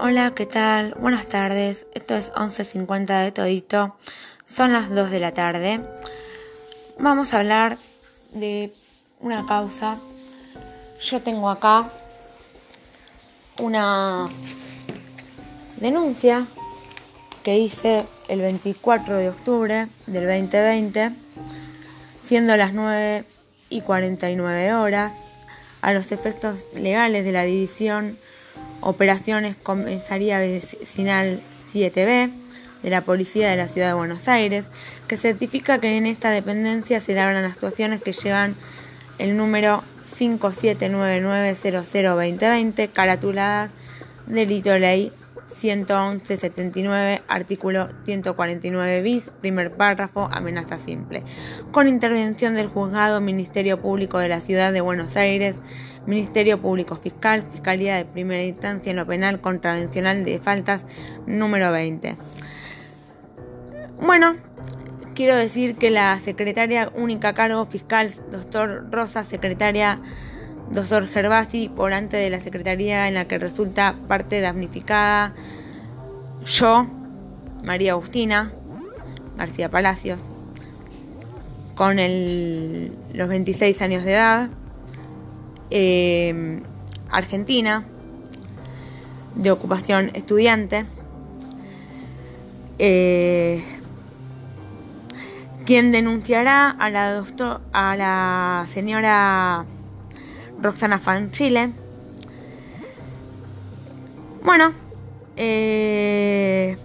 Hola, ¿qué tal? Buenas tardes. Esto es 11.50 de todito. Son las 2 de la tarde. Vamos a hablar de una causa. Yo tengo acá una denuncia que hice el 24 de octubre del 2020, siendo las 9 y 49 horas, a los efectos legales de la división Operaciones Comisaría Vecinal 7B de la Policía de la Ciudad de Buenos Aires, que certifica que en esta dependencia se las actuaciones que llevan el número 5799002020, caratulada Delito Ley 111-79, artículo 149 bis, primer párrafo, amenaza simple. Con intervención del Juzgado Ministerio Público de la Ciudad de Buenos Aires, Ministerio Público Fiscal, Fiscalía de Primera Instancia en lo Penal Contravencional de Faltas número 20. Bueno, quiero decir que la secretaria única cargo fiscal, doctor Rosa, secretaria doctor Gervasi, por antes de la secretaría en la que resulta parte damnificada, yo, María Agustina García Palacios, con los 26 años de edad, eh, argentina, de ocupación estudiante, eh, quien denunciará a la, doctor, a la señora Roxana Fanchile. Bueno, eh,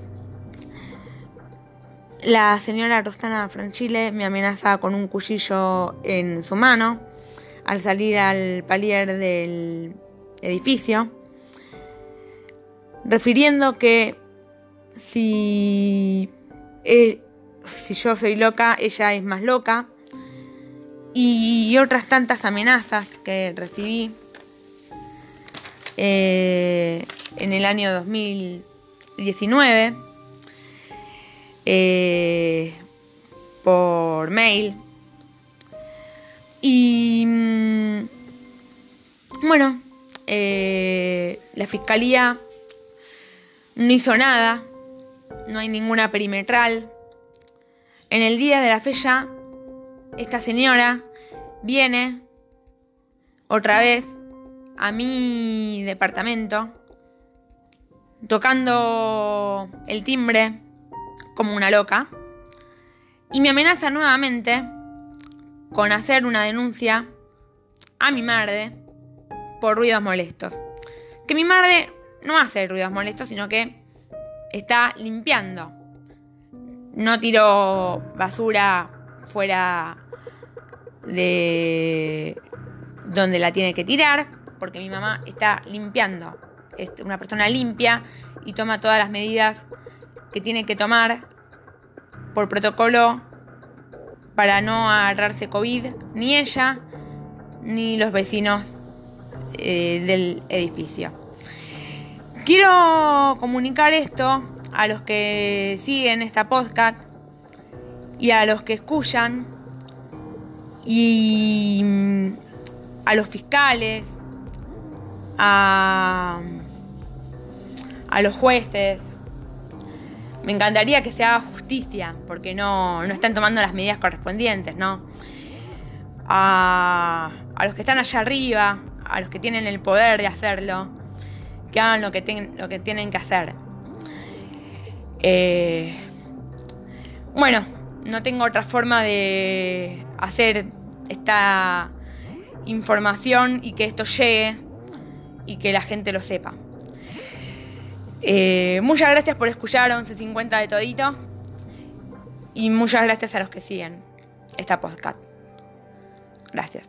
la señora Roxana Franchile me amenaza con un cuchillo en su mano al salir al palier del edificio, refiriendo que si, eh, si yo soy loca, ella es más loca y otras tantas amenazas que recibí eh, en el año 2019 eh, por mail. Y mm, bueno, eh, la fiscalía no hizo nada, no hay ninguna perimetral. En el día de la fecha esta señora viene otra vez a mi departamento tocando el timbre como una loca y me amenaza nuevamente con hacer una denuncia a mi madre por ruidos molestos. Que mi madre no hace ruidos molestos, sino que está limpiando. No tiro basura fuera de donde la tiene que tirar, porque mi mamá está limpiando, es una persona limpia y toma todas las medidas que tiene que tomar por protocolo para no agarrarse COVID, ni ella ni los vecinos eh, del edificio. Quiero comunicar esto a los que siguen esta podcast y a los que escuchan y mm, a los fiscales, a, a los jueces. Me encantaría que se haga porque no, no están tomando las medidas correspondientes, ¿no? A, a, los que están allá arriba, a los que tienen el poder de hacerlo, que hagan lo que, lo que tienen que hacer. Eh, bueno, no tengo otra forma de hacer esta información y que esto llegue y que la gente lo sepa. Eh, muchas gracias por escuchar 11.50 de todito y muchas gracias a los que siguen esta podcast. Gracias.